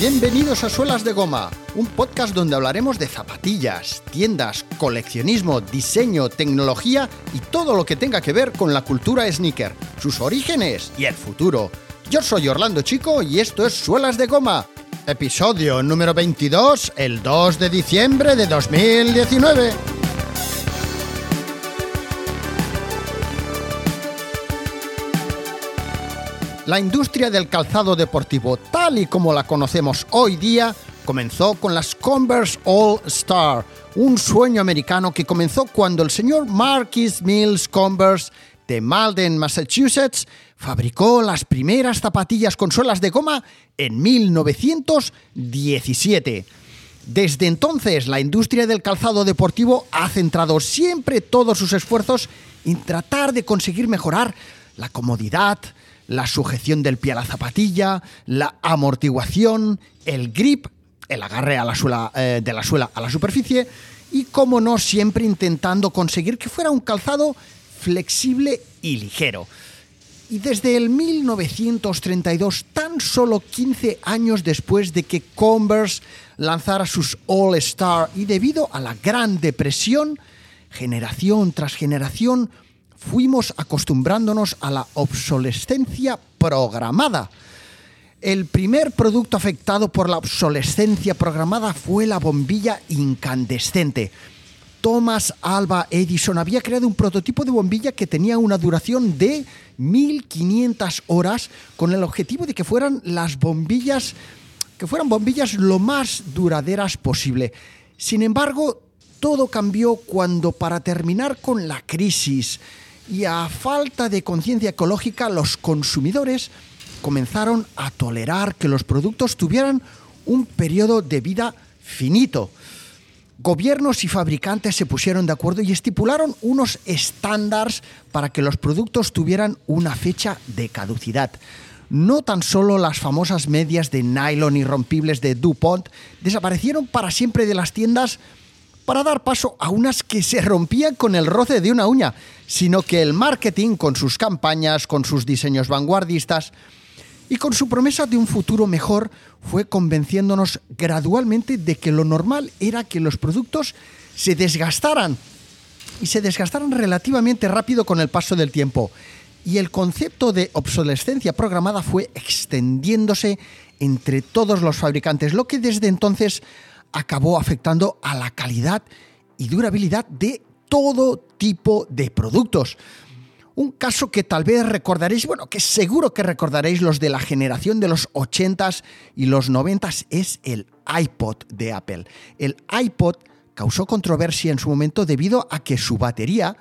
Bienvenidos a Suelas de Goma, un podcast donde hablaremos de zapatillas, tiendas, coleccionismo, diseño, tecnología y todo lo que tenga que ver con la cultura sneaker, sus orígenes y el futuro. Yo soy Orlando Chico y esto es Suelas de Goma, episodio número 22, el 2 de diciembre de 2019. La industria del calzado deportivo, tal y como la conocemos hoy día, comenzó con las Converse All Star, un sueño americano que comenzó cuando el señor Marquis Mills Converse de Malden, Massachusetts, fabricó las primeras zapatillas con suelas de goma en 1917. Desde entonces, la industria del calzado deportivo ha centrado siempre todos sus esfuerzos en tratar de conseguir mejorar la comodidad, la sujeción del pie a la zapatilla, la amortiguación, el grip, el agarre a la suela, eh, de la suela a la superficie y, como no, siempre intentando conseguir que fuera un calzado flexible y ligero. Y desde el 1932, tan solo 15 años después de que Converse lanzara sus All Star y debido a la Gran Depresión, generación tras generación, fuimos acostumbrándonos a la obsolescencia programada. El primer producto afectado por la obsolescencia programada fue la bombilla incandescente. Thomas Alba Edison había creado un prototipo de bombilla que tenía una duración de 1500 horas con el objetivo de que fueran las bombillas que fueran bombillas lo más duraderas posible. Sin embargo, todo cambió cuando para terminar con la crisis y a falta de conciencia ecológica los consumidores comenzaron a tolerar que los productos tuvieran un periodo de vida finito. Gobiernos y fabricantes se pusieron de acuerdo y estipularon unos estándares para que los productos tuvieran una fecha de caducidad. No tan solo las famosas medias de nylon irrompibles de DuPont desaparecieron para siempre de las tiendas para dar paso a unas que se rompían con el roce de una uña, sino que el marketing, con sus campañas, con sus diseños vanguardistas y con su promesa de un futuro mejor, fue convenciéndonos gradualmente de que lo normal era que los productos se desgastaran y se desgastaran relativamente rápido con el paso del tiempo. Y el concepto de obsolescencia programada fue extendiéndose entre todos los fabricantes, lo que desde entonces acabó afectando a la calidad y durabilidad de todo tipo de productos. Un caso que tal vez recordaréis, bueno, que seguro que recordaréis los de la generación de los 80s y los 90s, es el iPod de Apple. El iPod causó controversia en su momento debido a que su batería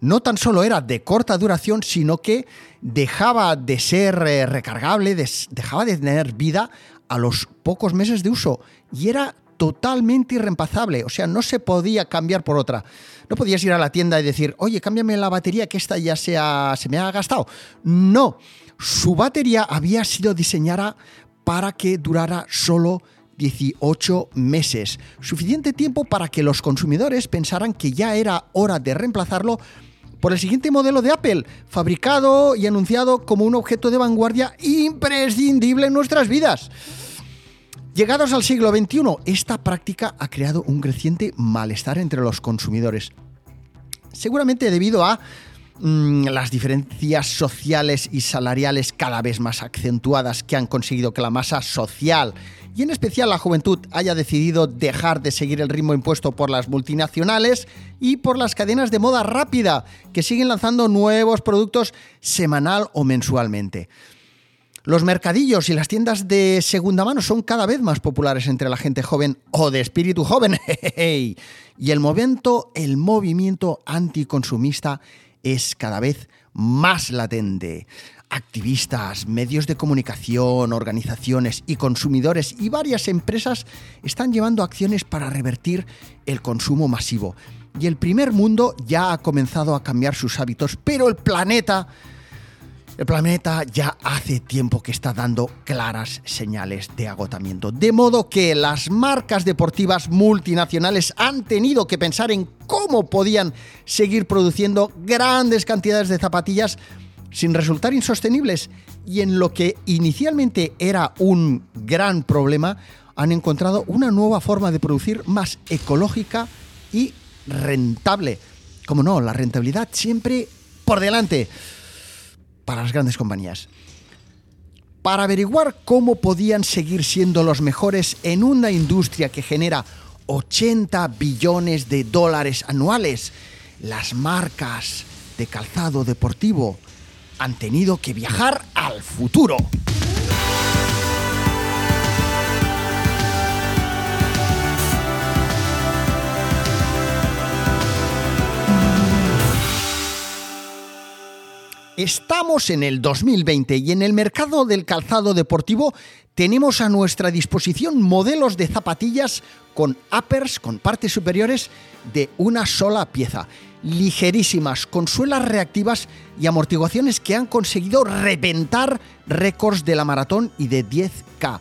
no tan solo era de corta duración, sino que dejaba de ser eh, recargable, dejaba de tener vida a los pocos meses de uso y era totalmente irreemplazable, o sea, no se podía cambiar por otra. No podías ir a la tienda y decir, oye, cámbiame la batería que esta ya se, se me ha gastado. No, su batería había sido diseñada para que durara solo 18 meses, suficiente tiempo para que los consumidores pensaran que ya era hora de reemplazarlo por el siguiente modelo de Apple, fabricado y anunciado como un objeto de vanguardia imprescindible en nuestras vidas. Llegados al siglo XXI, esta práctica ha creado un creciente malestar entre los consumidores. Seguramente debido a mm, las diferencias sociales y salariales cada vez más acentuadas que han conseguido que la masa social y en especial la juventud haya decidido dejar de seguir el ritmo impuesto por las multinacionales y por las cadenas de moda rápida que siguen lanzando nuevos productos semanal o mensualmente. Los mercadillos y las tiendas de segunda mano son cada vez más populares entre la gente joven o de espíritu joven. y el movimiento, el movimiento anticonsumista es cada vez más latente. Activistas, medios de comunicación, organizaciones y consumidores y varias empresas están llevando acciones para revertir el consumo masivo. Y el primer mundo ya ha comenzado a cambiar sus hábitos, pero el planeta el planeta ya hace tiempo que está dando claras señales de agotamiento. De modo que las marcas deportivas multinacionales han tenido que pensar en cómo podían seguir produciendo grandes cantidades de zapatillas sin resultar insostenibles y en lo que inicialmente era un gran problema, han encontrado una nueva forma de producir más ecológica y rentable. Como no, la rentabilidad siempre por delante para las grandes compañías. Para averiguar cómo podían seguir siendo los mejores en una industria que genera 80 billones de dólares anuales, las marcas de calzado deportivo han tenido que viajar al futuro. Estamos en el 2020 y en el mercado del calzado deportivo tenemos a nuestra disposición modelos de zapatillas con uppers, con partes superiores de una sola pieza, ligerísimas, con suelas reactivas y amortiguaciones que han conseguido reventar récords de la maratón y de 10K.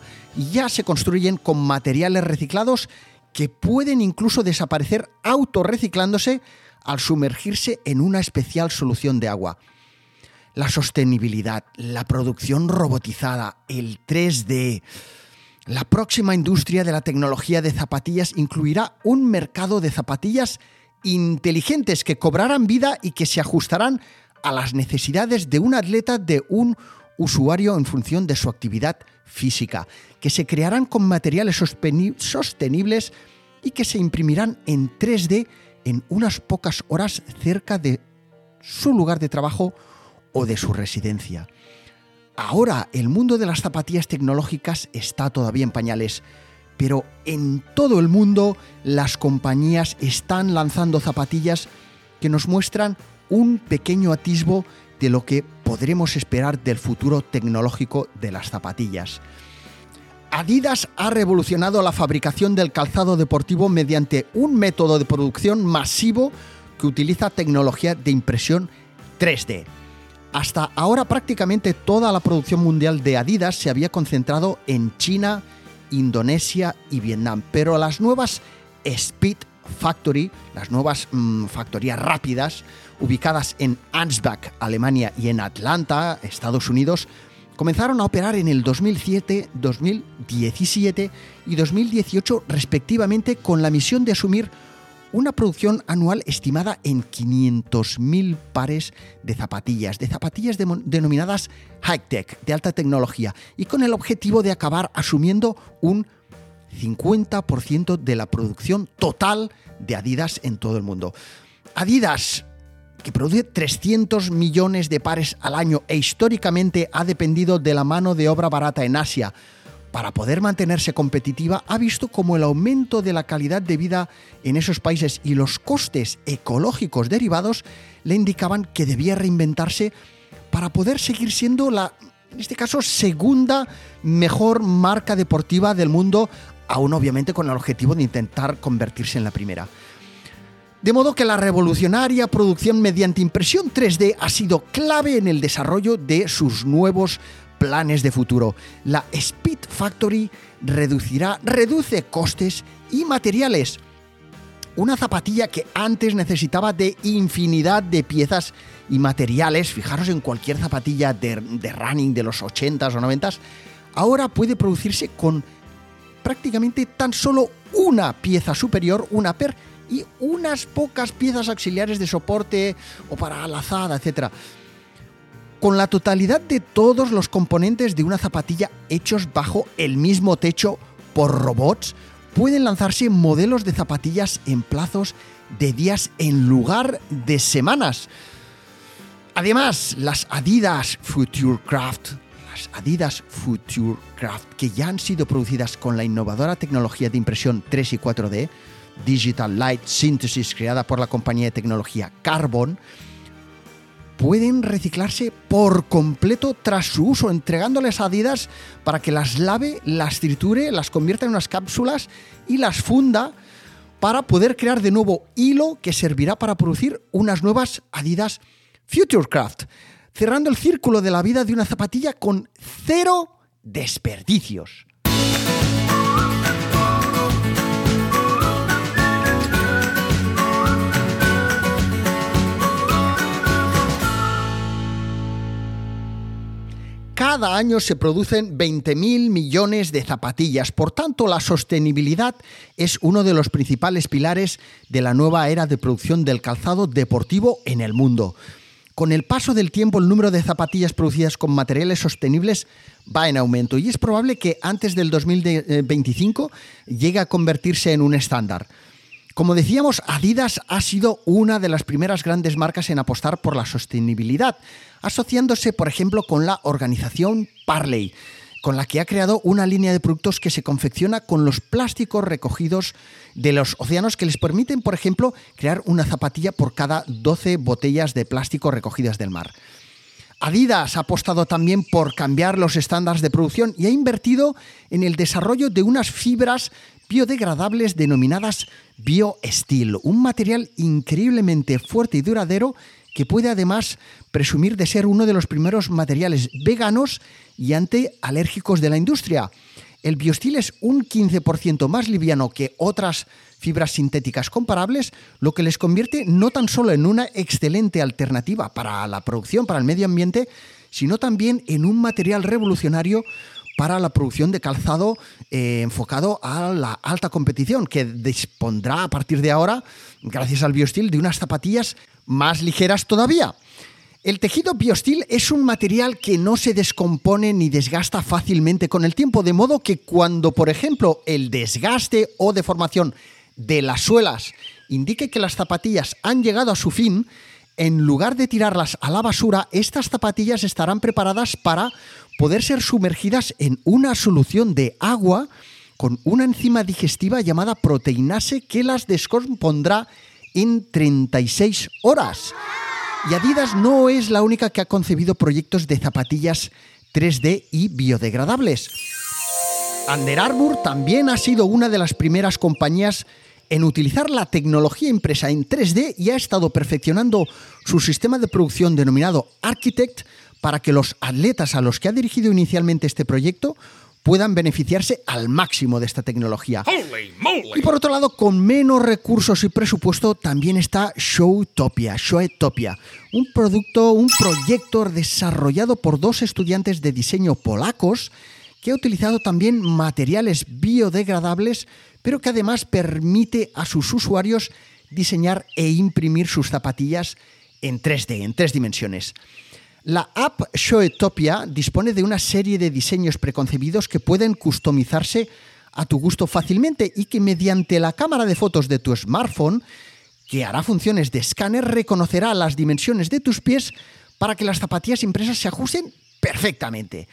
Ya se construyen con materiales reciclados que pueden incluso desaparecer autorreciclándose al sumergirse en una especial solución de agua la sostenibilidad, la producción robotizada, el 3D. La próxima industria de la tecnología de zapatillas incluirá un mercado de zapatillas inteligentes que cobrarán vida y que se ajustarán a las necesidades de un atleta, de un usuario en función de su actividad física, que se crearán con materiales sostenibles y que se imprimirán en 3D en unas pocas horas cerca de su lugar de trabajo o de su residencia. Ahora el mundo de las zapatillas tecnológicas está todavía en pañales, pero en todo el mundo las compañías están lanzando zapatillas que nos muestran un pequeño atisbo de lo que podremos esperar del futuro tecnológico de las zapatillas. Adidas ha revolucionado la fabricación del calzado deportivo mediante un método de producción masivo que utiliza tecnología de impresión 3D. Hasta ahora prácticamente toda la producción mundial de Adidas se había concentrado en China, Indonesia y Vietnam, pero las nuevas Speed Factory, las nuevas mm, factorías rápidas, ubicadas en Ansbach, Alemania y en Atlanta, Estados Unidos, comenzaron a operar en el 2007, 2017 y 2018 respectivamente con la misión de asumir una producción anual estimada en 500.000 pares de zapatillas, de zapatillas denominadas high-tech, de alta tecnología, y con el objetivo de acabar asumiendo un 50% de la producción total de Adidas en todo el mundo. Adidas, que produce 300 millones de pares al año e históricamente ha dependido de la mano de obra barata en Asia, para poder mantenerse competitiva, ha visto como el aumento de la calidad de vida en esos países y los costes ecológicos derivados le indicaban que debía reinventarse para poder seguir siendo la, en este caso, segunda mejor marca deportiva del mundo, aún obviamente con el objetivo de intentar convertirse en la primera. De modo que la revolucionaria producción mediante impresión 3D ha sido clave en el desarrollo de sus nuevos planes de futuro. La Speed Factory reducirá, reduce costes y materiales. Una zapatilla que antes necesitaba de infinidad de piezas y materiales, fijaros en cualquier zapatilla de, running de los 80s o 90s, ahora puede producirse con prácticamente tan solo una pieza superior, una per, y unas pocas piezas auxiliares de soporte o para lazada, etc con la totalidad de todos los componentes de una zapatilla hechos bajo el mismo techo por robots, pueden lanzarse modelos de zapatillas en plazos de días en lugar de semanas. Además, las Adidas Futurecraft, las Adidas Futurecraft, que ya han sido producidas con la innovadora tecnología de impresión 3 y 4D, Digital Light Synthesis, creada por la compañía de tecnología Carbon, pueden reciclarse por completo tras su uso, entregándoles a Adidas para que las lave, las triture, las convierta en unas cápsulas y las funda para poder crear de nuevo hilo que servirá para producir unas nuevas Adidas Futurecraft, cerrando el círculo de la vida de una zapatilla con cero desperdicios. Cada año se producen 20.000 millones de zapatillas. Por tanto, la sostenibilidad es uno de los principales pilares de la nueva era de producción del calzado deportivo en el mundo. Con el paso del tiempo, el número de zapatillas producidas con materiales sostenibles va en aumento y es probable que antes del 2025 llegue a convertirse en un estándar. Como decíamos, Adidas ha sido una de las primeras grandes marcas en apostar por la sostenibilidad, asociándose, por ejemplo, con la organización Parley, con la que ha creado una línea de productos que se confecciona con los plásticos recogidos de los océanos que les permiten, por ejemplo, crear una zapatilla por cada 12 botellas de plástico recogidas del mar. Adidas ha apostado también por cambiar los estándares de producción y ha invertido en el desarrollo de unas fibras biodegradables denominadas BioSteel, un material increíblemente fuerte y duradero que puede además presumir de ser uno de los primeros materiales veganos y antialérgicos de la industria. El biosteel es un 15% más liviano que otras fibras sintéticas comparables, lo que les convierte no tan solo en una excelente alternativa para la producción, para el medio ambiente, sino también en un material revolucionario para la producción de calzado eh, enfocado a la alta competición, que dispondrá a partir de ahora, gracias al biosteel, de unas zapatillas más ligeras todavía. El tejido biosteel es un material que no se descompone ni desgasta fácilmente con el tiempo, de modo que cuando, por ejemplo, el desgaste o deformación de las suelas indique que las zapatillas han llegado a su fin, en lugar de tirarlas a la basura, estas zapatillas estarán preparadas para poder ser sumergidas en una solución de agua con una enzima digestiva llamada proteinase que las descompondrá en 36 horas. Y Adidas no es la única que ha concebido proyectos de zapatillas 3D y biodegradables. Under Armour también ha sido una de las primeras compañías en utilizar la tecnología impresa en 3D y ha estado perfeccionando su sistema de producción denominado Architect para que los atletas a los que ha dirigido inicialmente este proyecto puedan beneficiarse al máximo de esta tecnología. Y por otro lado, con menos recursos y presupuesto, también está Showtopia, Showtopia, un producto, un proyecto desarrollado por dos estudiantes de diseño polacos que ha utilizado también materiales biodegradables, pero que además permite a sus usuarios diseñar e imprimir sus zapatillas en 3D, en tres dimensiones. La app Showtopia dispone de una serie de diseños preconcebidos que pueden customizarse a tu gusto fácilmente y que mediante la cámara de fotos de tu smartphone, que hará funciones de escáner, reconocerá las dimensiones de tus pies para que las zapatillas impresas se ajusten perfectamente.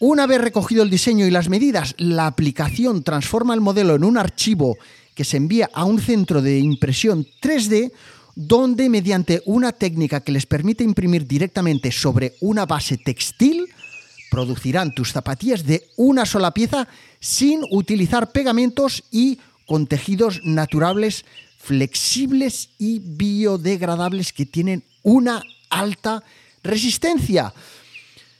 Una vez recogido el diseño y las medidas, la aplicación transforma el modelo en un archivo que se envía a un centro de impresión 3D donde mediante una técnica que les permite imprimir directamente sobre una base textil, producirán tus zapatillas de una sola pieza sin utilizar pegamentos y con tejidos naturales, flexibles y biodegradables que tienen una alta resistencia.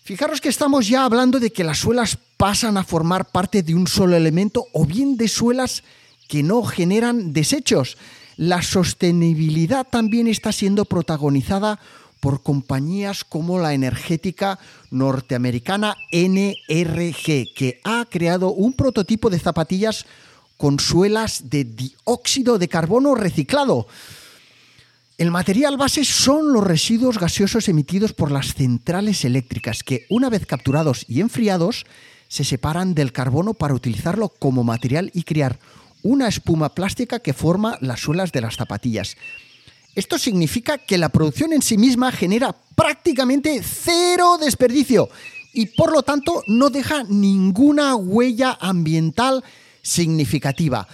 Fijaros que estamos ya hablando de que las suelas pasan a formar parte de un solo elemento o bien de suelas que no generan desechos la sostenibilidad también está siendo protagonizada por compañías como la energética norteamericana NRG, que ha creado un prototipo de zapatillas con suelas de dióxido de carbono reciclado. El material base son los residuos gaseosos emitidos por las centrales eléctricas que, una vez capturados y enfriados, se separan del carbono para utilizarlo como material y crear una espuma plástica que forma las suelas de las zapatillas. Esto significa que la producción en sí misma genera prácticamente cero desperdicio y por lo tanto no deja ninguna huella ambiental significativa.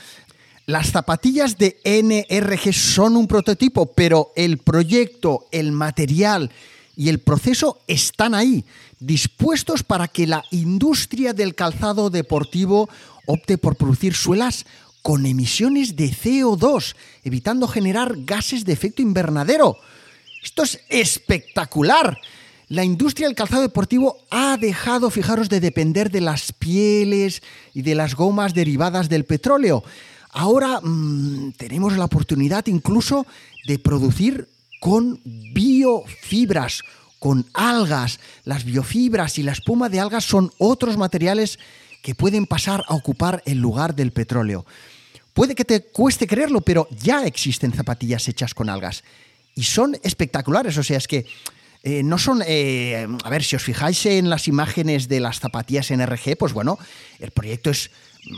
Las zapatillas de NRG son un prototipo, pero el proyecto, el material y el proceso están ahí, dispuestos para que la industria del calzado deportivo opte por producir suelas con emisiones de CO2, evitando generar gases de efecto invernadero. Esto es espectacular. La industria del calzado deportivo ha dejado, fijaros, de depender de las pieles y de las gomas derivadas del petróleo. Ahora mm, tenemos la oportunidad incluso de producir con biofibras, con algas. Las biofibras y la espuma de algas son otros materiales que pueden pasar a ocupar el lugar del petróleo. Puede que te cueste creerlo, pero ya existen zapatillas hechas con algas. Y son espectaculares, o sea, es que eh, no son, eh, a ver, si os fijáis en las imágenes de las zapatillas NRG, pues bueno, el proyecto es,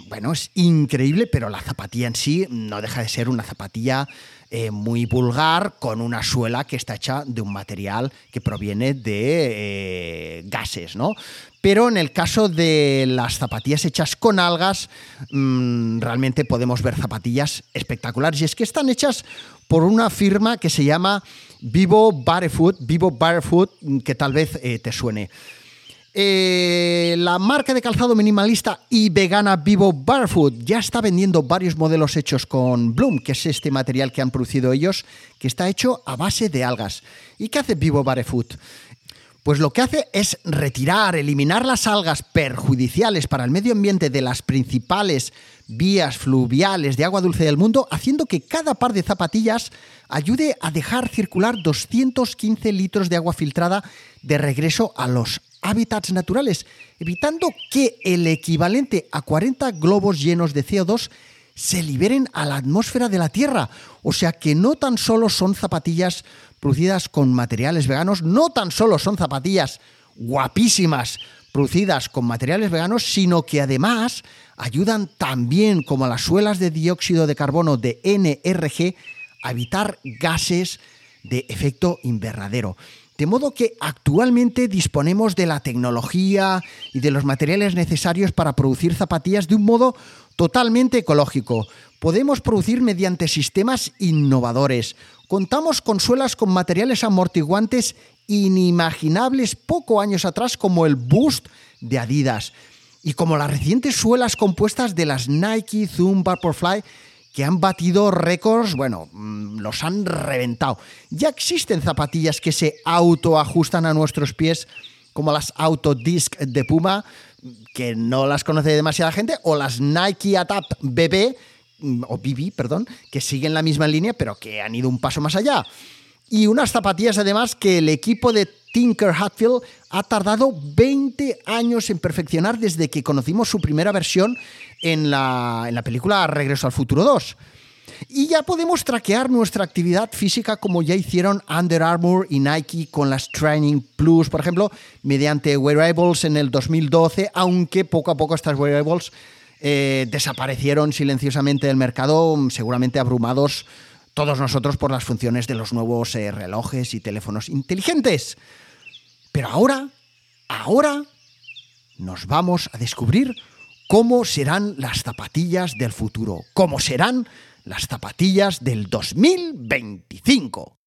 bueno, es increíble, pero la zapatilla en sí no deja de ser una zapatilla eh, muy vulgar con una suela que está hecha de un material que proviene de gases, ¿no? Pero en el caso de las zapatillas hechas con algas, mm, realmente podemos ver zapatillas espectaculares. Y es que están hechas por una firma que se llama Vivo Barefoot, Vivo Barefoot, que tal vez eh, te suene. Eh, la marca de calzado minimalista y vegana Vivo Barefoot ya está vendiendo varios modelos hechos con Bloom, que es este material que han producido ellos, que está hecho a base de algas. ¿Y qué hace Vivo Barefoot? Pues lo que hace es retirar, eliminar las algas perjudiciales para el medio ambiente de las principales vías fluviales de agua dulce del mundo, haciendo que cada par de zapatillas ayude a dejar circular 215 litros de agua filtrada de regreso a los hábitats naturales, evitando que el equivalente a 40 globos llenos de CO2 se liberen a la atmósfera de la Tierra. O sea que no tan solo son zapatillas producidas con materiales veganos, no tan solo son zapatillas guapísimas producidas con materiales veganos, sino que además ayudan también, como las suelas de dióxido de carbono de NRG, a evitar gases de efecto invernadero. De modo que actualmente disponemos de la tecnología y de los materiales necesarios para producir zapatillas de un modo totalmente ecológico. Podemos producir mediante sistemas innovadores. Contamos con suelas con materiales amortiguantes inimaginables poco años atrás como el Boost de Adidas y como las recientes suelas compuestas de las Nike Zoom Vaporfly que han batido récords, bueno, mm, los han reventado. Ya existen zapatillas que se autoajustan a nuestros pies, como las Autodisc de Puma, que no las conoce demasiada gente, o las Nike Atap BB, mm, o BB, perdón, que siguen la misma línea, pero que han ido un paso más allá. Y unas zapatillas además que el equipo de Tinker Hatfield ha tardado 20 años en perfeccionar desde que conocimos su primera versión en la, en la película Regreso al Futuro 2. Y ya podemos traquear nuestra actividad física como ya hicieron Under Armour y Nike con las Training Plus, por ejemplo, mediante wearables en el 2012, aunque poco a poco estas wearables eh, desaparecieron silenciosamente del mercado, seguramente abrumados todos nosotros por las funciones de los nuevos eh, relojes y teléfonos inteligentes. Pero ahora, ahora nos vamos a descubrir cómo serán las zapatillas del futuro, cómo serán las zapatillas del 2025.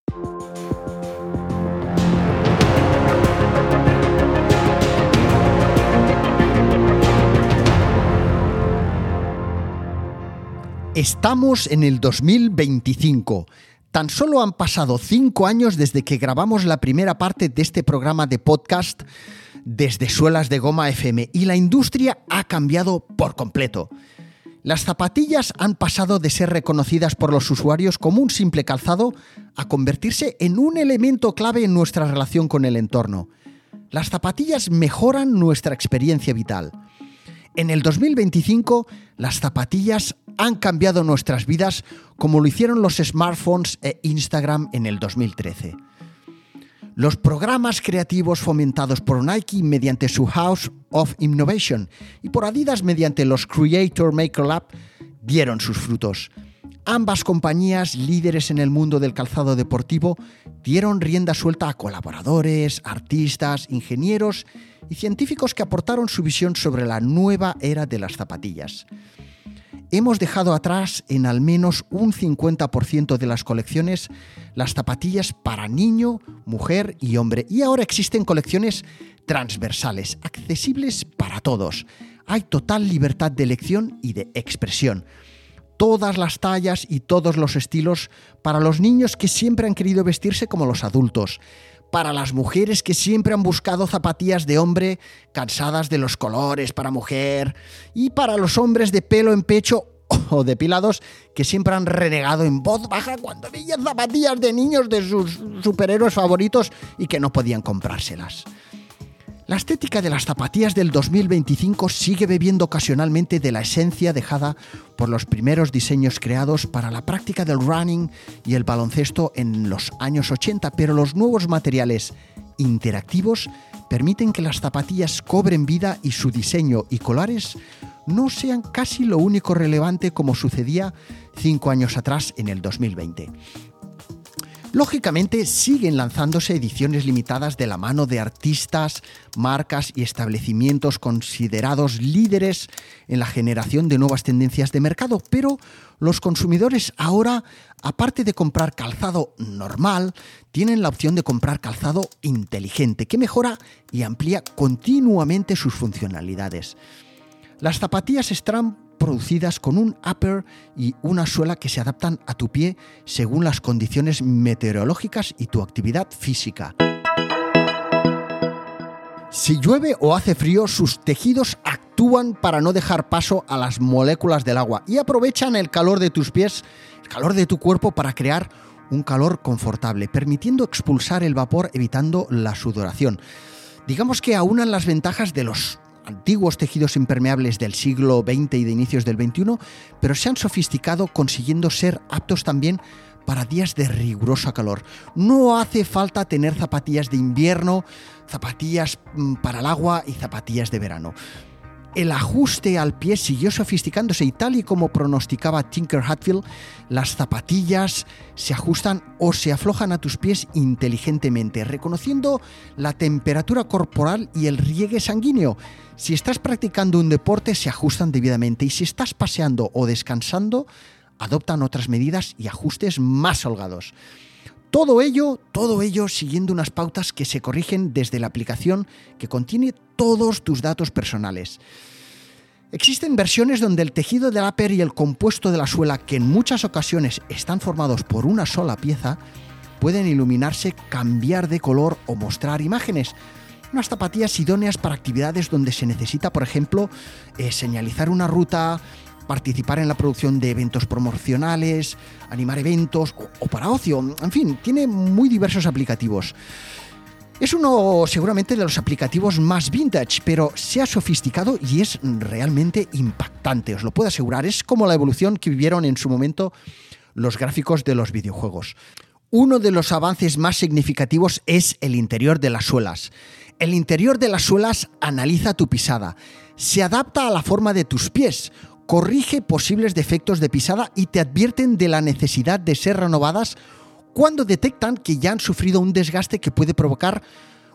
Estamos en el 2025. Tan solo han pasado cinco años desde que grabamos la primera parte de este programa de podcast desde Suelas de Goma FM y la industria ha cambiado por completo. Las zapatillas han pasado de ser reconocidas por los usuarios como un simple calzado a convertirse en un elemento clave en nuestra relación con el entorno. Las zapatillas mejoran nuestra experiencia vital. En el 2025, las zapatillas han cambiado nuestras vidas como lo hicieron los smartphones e Instagram en el 2013. Los programas creativos fomentados por Nike mediante su House of Innovation y por Adidas mediante los Creator Maker Lab dieron sus frutos. Ambas compañías, líderes en el mundo del calzado deportivo, dieron rienda suelta a colaboradores, artistas, ingenieros y científicos que aportaron su visión sobre la nueva era de las zapatillas hemos dejado atrás en al menos un 50% de las colecciones las zapatillas para niño, mujer y hombre. Y ahora existen colecciones transversales, accesibles para todos. Hay total libertad de elección y de expresión. Todas las tallas y todos los estilos para los niños que siempre han querido vestirse como los adultos para las mujeres que siempre han buscado zapatillas de hombre cansadas de los colores para mujer y para los hombres de pelo en pecho o depilados que siempre han renegado en voz baja cuando veían zapatillas de niños de sus superhéroes favoritos y que no podían comprárselas. La estética de las zapatillas del 2025 sigue bebiendo ocasionalmente de la esencia dejada por los primeros diseños creados para la práctica del running y el baloncesto en los años 80, pero los nuevos materiales interactivos permiten que las zapatillas cobren vida y su diseño y colores no sean casi lo único relevante como sucedía cinco años atrás en el 2020. Lógicamente siguen lanzándose ediciones limitadas de la mano de artistas, marcas y establecimientos considerados líderes en la generación de nuevas tendencias de mercado, pero los consumidores ahora, aparte de comprar calzado normal, tienen la opción de comprar calzado inteligente, que mejora y amplía continuamente sus funcionalidades. Las zapatillas están producidas con un upper y una suela que se adaptan a tu pie según las condiciones meteorológicas y tu actividad física. Si llueve o hace frío, sus tejidos actúan para no dejar paso a las moléculas del agua y aprovechan el calor de tus pies, el calor de tu cuerpo para crear un calor confortable, permitiendo expulsar el vapor evitando la sudoración. Digamos que aunan las ventajas de los antiguos tejidos impermeables del siglo XX y de inicios del XXI, pero se han sofisticado consiguiendo ser aptos también para días de riguroso calor. No hace falta tener zapatillas de invierno, zapatillas mm, para el agua y zapatillas de verano el ajuste al pie siguió sofisticándose y tal y como pronosticaba Tinker Hatfield, las zapatillas se ajustan o se aflojan a tus pies inteligentemente, reconociendo la temperatura corporal y el riegue sanguíneo. Si estás practicando un deporte, se ajustan debidamente y si estás paseando o descansando, adoptan otras medidas y ajustes más holgados. Todo ello, todo ello siguiendo unas pautas que se corrigen desde la aplicación que contiene todos tus datos personales. Existen versiones donde el tejido del upper y el compuesto de la suela, que en muchas ocasiones están formados por una sola pieza, pueden iluminarse, cambiar de color o mostrar imágenes. Unas zapatillas idóneas para actividades donde se necesita, por ejemplo, eh, señalizar una ruta, participar en la producción de eventos promocionales, animar eventos o, para ocio. En fin, tiene muy diversos aplicativos. Es uno seguramente de los aplicativos más vintage, pero se ha sofisticado y es realmente impactante, os lo puedo asegurar. Es como la evolución que vivieron en su momento los gráficos de los videojuegos. Uno de los avances más significativos es el interior de las suelas. El interior de las suelas analiza tu pisada, se adapta a la forma de tus pies, corrige posibles defectos de pisada y te advierten de la necesidad de ser renovadas cuando detectan que ya han sufrido un desgaste que puede provocar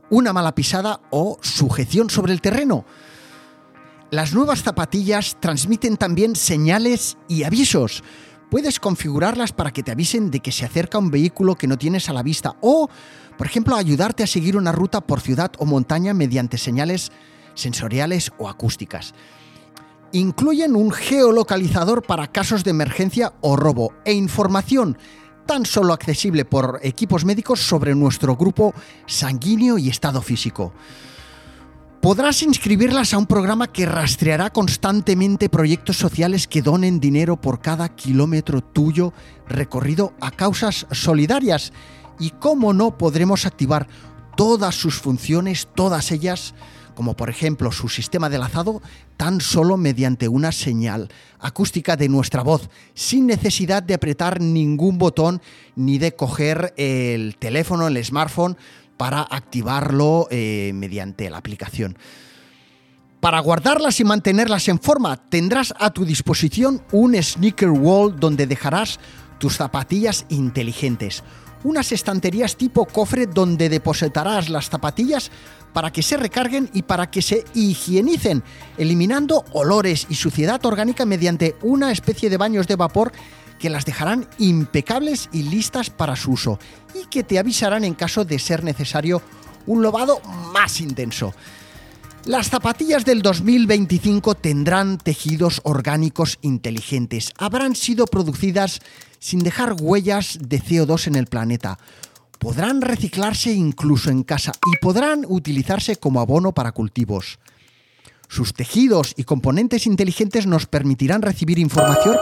una mala pisada o sujeción sobre el terreno. Las nuevas zapatillas transmiten también señales y avisos. Puedes configurarlas para que te avisen de que se acerca un vehículo que no tienes a la vista o, por ejemplo, ayudarte a seguir una ruta por ciudad o montaña mediante señales sensoriales o acústicas incluyen un geolocalizador para casos de emergencia o robo e información tan solo accesible por equipos médicos sobre nuestro grupo sanguíneo y estado físico. Podrás inscribirlas a un programa que rastreará constantemente proyectos sociales que donen dinero por cada kilómetro tuyo recorrido a causas solidarias y, cómo no, podremos activar todas sus funciones, todas ellas, como por ejemplo su sistema de lazado, tan solo mediante una señal acústica de nuestra voz, sin necesidad de apretar ningún botón ni de coger el teléfono, el smartphone, para activarlo eh, mediante la aplicación. Para guardarlas y mantenerlas en forma, tendrás a tu disposición un sneaker wall donde dejarás tus zapatillas inteligentes. Unas estanterías tipo cofre donde depositarás las zapatillas para que se recarguen y para que se higienicen, eliminando olores y suciedad orgánica mediante una especie de baños de vapor que las dejarán impecables y listas para su uso y que te avisarán en caso de ser necesario un lobado más intenso. Las zapatillas del 2025 tendrán tejidos orgánicos inteligentes. Habrán sido producidas sin dejar huellas de CO2 en el planeta podrán reciclarse incluso en casa y podrán utilizarse como abono para cultivos. Sus tejidos y componentes inteligentes nos permitirán recibir información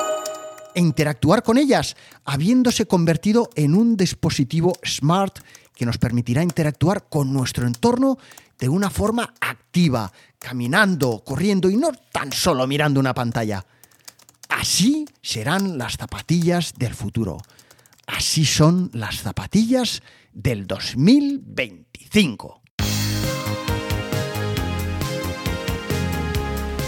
e interactuar con ellas, habiéndose convertido en un dispositivo smart que nos permitirá interactuar con nuestro entorno de una forma activa, caminando, corriendo y no tan solo mirando una pantalla. Así serán las zapatillas del futuro. Así son las zapatillas del 2025.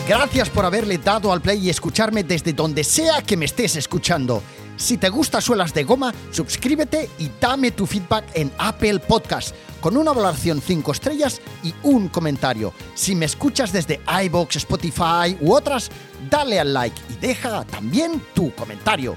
Gracias por haberle dado al play y escucharme desde donde sea que me estés escuchando. Si te gusta Suelas de Goma, suscríbete y dame tu feedback en Apple Podcast con una valoración 5 estrellas y un comentario. Si me escuchas desde iBox, Spotify u otras, dale al like y deja también tu comentario.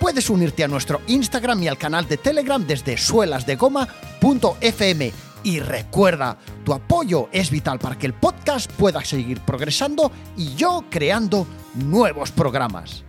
Puedes unirte a nuestro Instagram y al canal de Telegram desde suelasdegoma.fm y recuerda, tu apoyo es vital para que el podcast pueda seguir progresando y yo creando nuevos programas.